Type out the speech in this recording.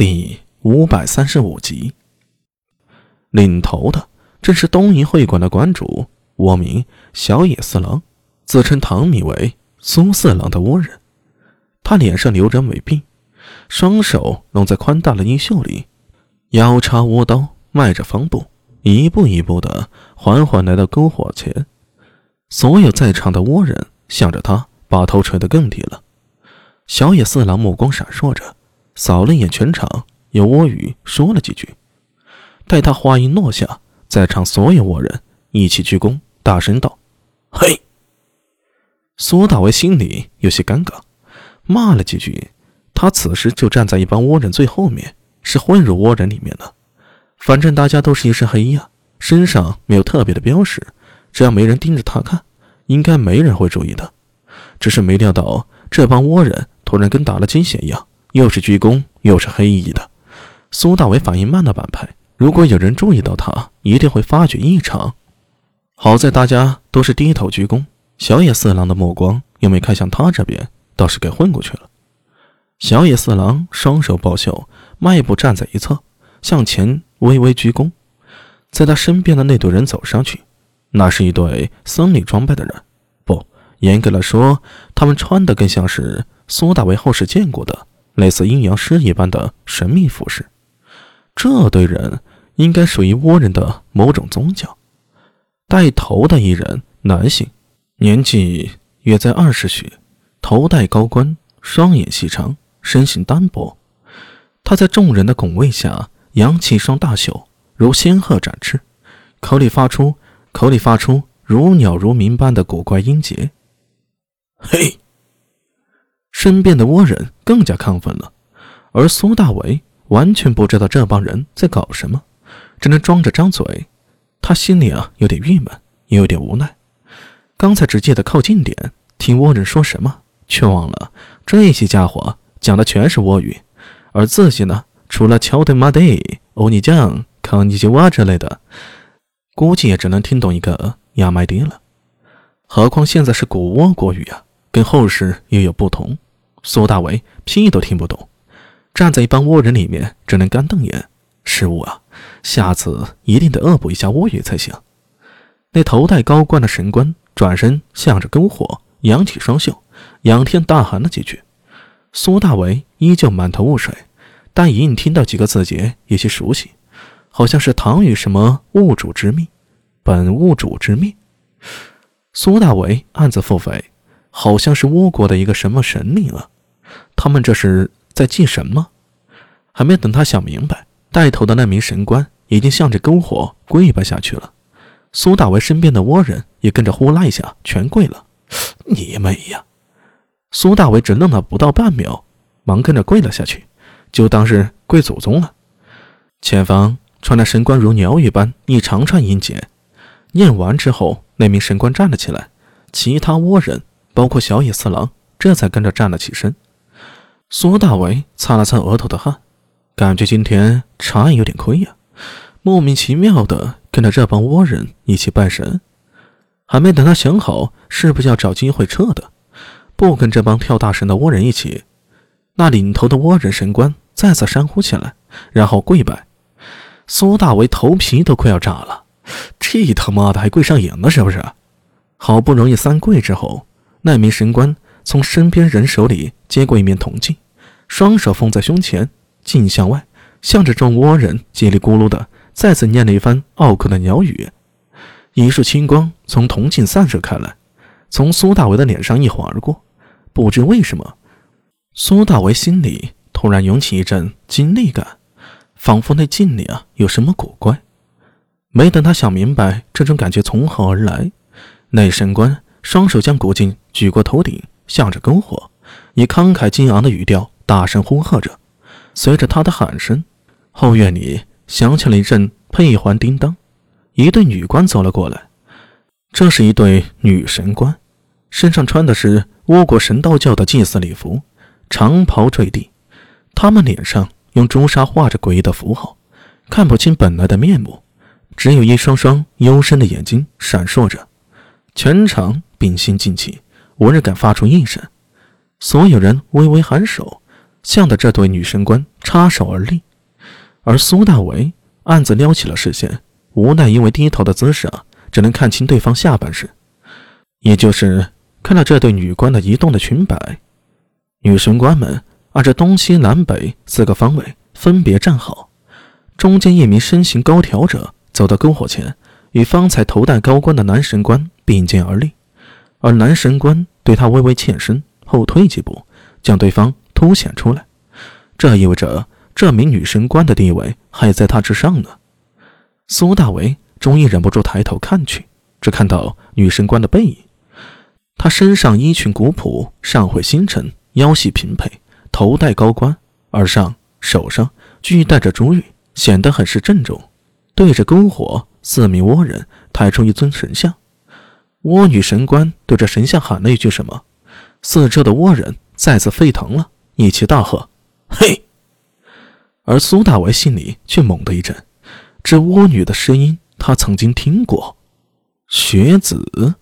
第五百三十五集，领头的正是东瀛会馆的馆主，倭名小野四郎，自称唐米为苏四郎的倭人。他脸上留着美鬓，双手拢在宽大的衣袖里，腰插倭刀，迈着方步，一步一步的缓缓来到篝火前。所有在场的倭人向着他，把头垂得更低了。小野四郎目光闪烁着，扫了一眼全场，用倭语说了几句。待他话音落下，在场所有倭人一起鞠躬，大声道：“嘿！”苏大为心里有些尴尬，骂了几句。他此时就站在一帮倭人最后面，是混入倭人里面的。反正大家都是一身黑衣啊，身上没有特别的标识，只要没人盯着他看，应该没人会注意的。只是没料到这帮倭人。突然跟打了鸡血一样，又是鞠躬，又是黑衣的。苏大伟反应慢的板拍，如果有人注意到他，一定会发觉异常。好在大家都是低头鞠躬，小野四郎的目光又没看向他这边，倒是给混过去了。小野四郎双手抱袖，迈步站在一侧，向前微微鞠躬。在他身边的那队人走上去，那是一对僧侣装扮的人，不，严格来说，他们穿的更像是。苏大为后世见过的类似阴阳师一般的神秘服饰，这队人应该属于倭人的某种宗教。带头的一人，男性，年纪约在二十许，头戴高冠，双眼细长，身形单薄。他在众人的拱卫下，扬起一双大袖，如仙鹤展翅，口里发出口里发出如鸟如鸣般的古怪音节。嘿。身边的倭人更加亢奋了，而苏大为完全不知道这帮人在搞什么，只能装着张嘴。他心里啊有点郁闷，也有点无奈。刚才只记得靠近点听倭人说什么，却忘了这些家伙讲的全是倭语，而自己呢，除了乔德马德、欧尼酱、康尼吉瓦之类的，估计也只能听懂一个亚麦迪了。何况现在是古倭国语啊，跟后世又有不同。苏大为屁都听不懂，站在一帮倭人里面，只能干瞪眼。失误啊！下次一定得恶补一下倭语才行。那头戴高冠的神官转身向着篝火，扬起双袖，仰天大喊了几句。苏大为依旧满头雾水，但隐隐听到几个字节有些熟悉，好像是唐语什么“物主之命”，“本物主之命”。苏大为暗自腹诽。好像是倭国的一个什么神灵啊？他们这是在祭什么？还没等他想明白，带头的那名神官已经向着篝火跪拜下去了。苏大为身边的倭人也跟着呼啦一下全跪了。你妹呀！苏大为只愣了不到半秒，忙跟着跪了下去，就当是跪祖宗了。前方传来神官如鸟语般一长串音节，念完之后，那名神官站了起来，其他倭人。包括小野四郎，这才跟着站了起身。苏大为擦了擦额头的汗，感觉今天茶有点亏呀，莫名其妙的跟着这帮倭人一起拜神。还没等他想好是不是要找机会撤的，不跟这帮跳大神的倭人一起，那领头的倭人神官再次山呼起来，然后跪拜。苏大为头皮都快要炸了，这他妈的还跪上瘾了是不是？好不容易三跪之后。那名神官从身边人手里接过一面铜镜，双手放在胸前，镜向外，向着众倭人叽里咕噜的再次念了一番拗口的鸟语。一束青光从铜镜散射开来，从苏大为的脸上一晃而过。不知为什么，苏大为心里突然涌起一阵惊厉感，仿佛那镜里啊有什么古怪。没等他想明白这种感觉从何而来，那神官。双手将古镜举过头顶，向着篝火，以慷慨激昂的语调大声呼喝着。随着他的喊声，后院里响起了一阵佩环叮当，一对女官走了过来。这是一对女神官，身上穿的是倭国神道教的祭祀礼服，长袍坠地。她们脸上用朱砂画着诡异的符号，看不清本来的面目，只有一双双幽深的眼睛闪烁着。全场屏心静气，无人敢发出一声。所有人微微颔首，向着这对女神官插手而立。而苏大为暗自撩起了视线，无奈因为低头的姿势啊，只能看清对方下半身，也就是看到这对女官的移动的裙摆。女神官们按着东西南北四个方位分别站好，中间一名身形高挑者走到篝火前，与方才头戴高冠的男神官并肩而立，而男神官对他微微欠身后退几步，将对方凸显出来，这意味着。这名女神官的地位还在他之上呢。苏大为终于忍不住抬头看去，只看到女神官的背影。她身上衣裙古朴，上会星辰，腰系平配，头戴高冠，耳上、手上俱戴着珠玉，显得很是郑重。对着篝火，四名倭人抬出一尊神像。倭女神官对着神像喊了一句什么，四周的倭人再次沸腾了，一起大喝：“嘿！”而苏大为心里却猛地一震，这倭女的声音他曾经听过，学子。